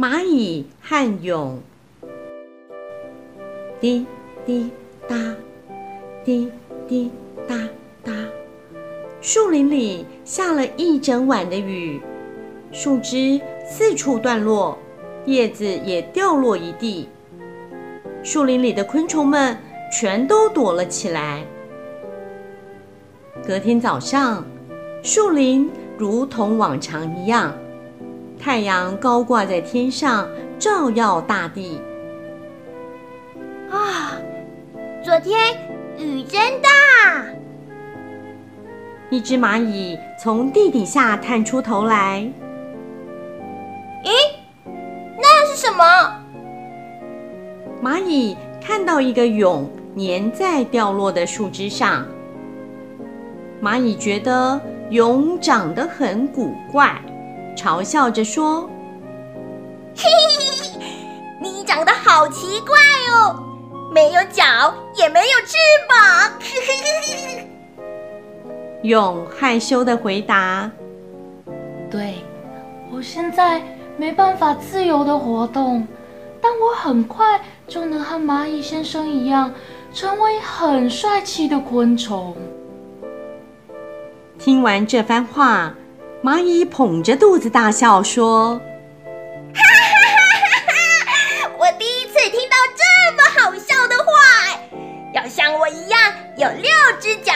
蚂蚁和蛹。滴滴答，滴滴答答，树林里下了一整晚的雨，树枝四处断落，叶子也掉落一地。树林里的昆虫们全都躲了起来。隔天早上，树林如同往常一样，太阳高挂在天上，照耀大地。啊，昨天雨真大！一只蚂蚁从地底下探出头来。咦，那是什么？蚂蚁看到一个蛹粘在掉落的树枝上。蚂蚁觉得蛹长得很古怪，嘲笑着说：“嘿嘿嘿，你长得好奇怪哦，没有脚，也没有翅膀。”嘿嘿嘿嘿。蛹害羞的回答：“对，我现在没办法自由的活动，但我很快就能和蚂蚁先生一样，成为很帅气的昆虫。”听完这番话，蚂蚁捧着肚子大笑说：“哈哈哈哈！我第一次听到这么好笑的话，要像我一样有六只脚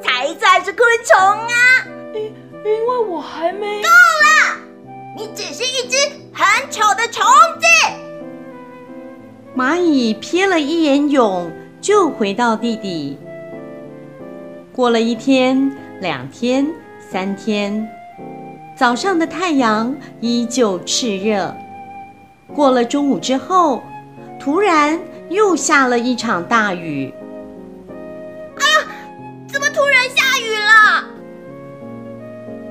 才算是昆虫啊！因因为我还没……够了，你只是一只很丑的虫子。”蚂蚁瞥了一眼蛹，就回到地底。过了一天。两天、三天，早上的太阳依旧炽热。过了中午之后，突然又下了一场大雨。哎呀，怎么突然下雨了？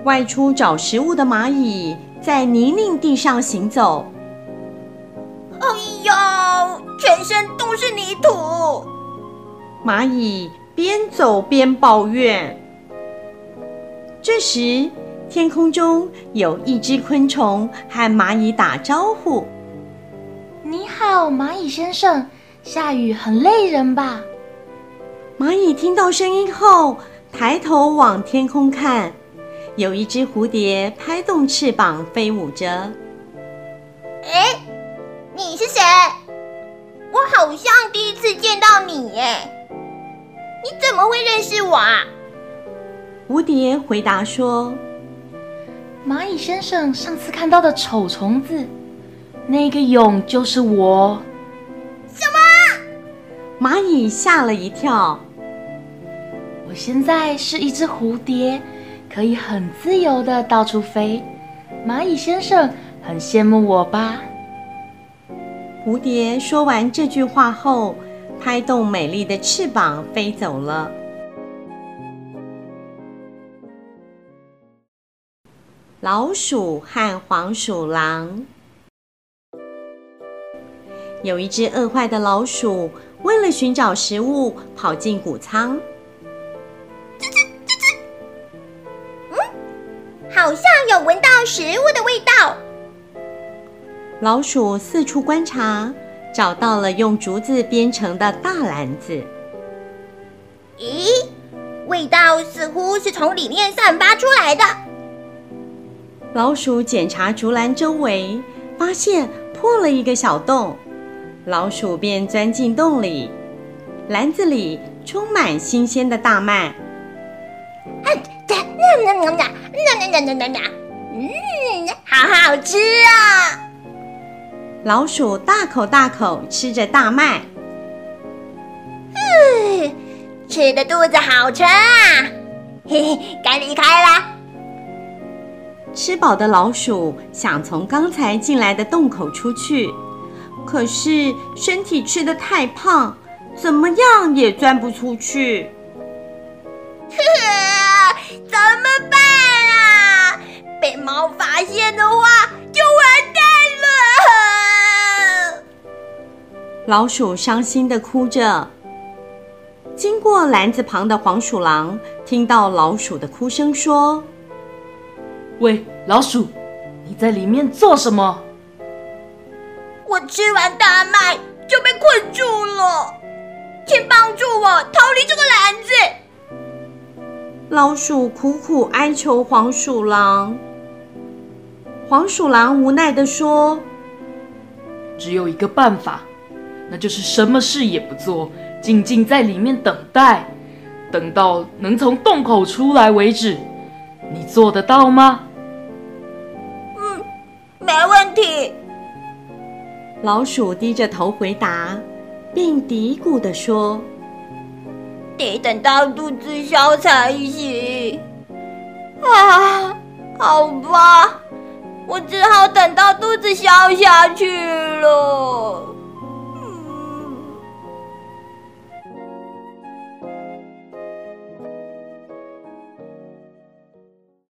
外出找食物的蚂蚁在泥泞地上行走。哎呦，全身都是泥土！蚂蚁边走边抱怨。这时，天空中有一只昆虫和蚂蚁打招呼：“你好，蚂蚁先生，下雨很累人吧？”蚂蚁听到声音后，抬头往天空看，有一只蝴蝶拍动翅膀飞舞着。哎，你是谁？我好像第一次见到你耶！你怎么会认识我啊？蝴蝶回答说：“蚂蚁先生上次看到的丑虫子，那个蛹就是我。”什么？蚂蚁吓了一跳。我现在是一只蝴蝶，可以很自由的到处飞。蚂蚁先生很羡慕我吧？蝴蝶说完这句话后，拍动美丽的翅膀飞走了。老鼠和黄鼠狼。有一只饿坏的老鼠，为了寻找食物，跑进谷仓。吱吱吱吱。嗯，好像有闻到食物的味道。老鼠四处观察，找到了用竹子编成的大篮子。咦，味道似乎是从里面散发出来的。老鼠检查竹篮周围，发现破了一个小洞，老鼠便钻进洞里。篮子里充满新鲜的大麦。嗯，好好吃啊！老鼠大口大口吃着大麦。嗯，吃的肚子好撑啊！嘿嘿，该离开了。吃饱的老鼠想从刚才进来的洞口出去，可是身体吃得太胖，怎么样也钻不出去。怎么办啊？被猫发现的话就完蛋了。老鼠伤心的哭着。经过篮子旁的黄鼠狼听到老鼠的哭声，说。喂，老鼠，你在里面做什么？我吃完大麦就被困住了，请帮助我逃离这个篮子。老鼠苦苦哀求黄鼠狼。黄鼠狼无奈地说：“只有一个办法，那就是什么事也不做，静静在里面等待，等到能从洞口出来为止。你做得到吗？”“嗯，”老鼠低着头回答，并嘀咕地说：“得等到肚子消才行。”啊，好吧。我只好等到肚子消下去了。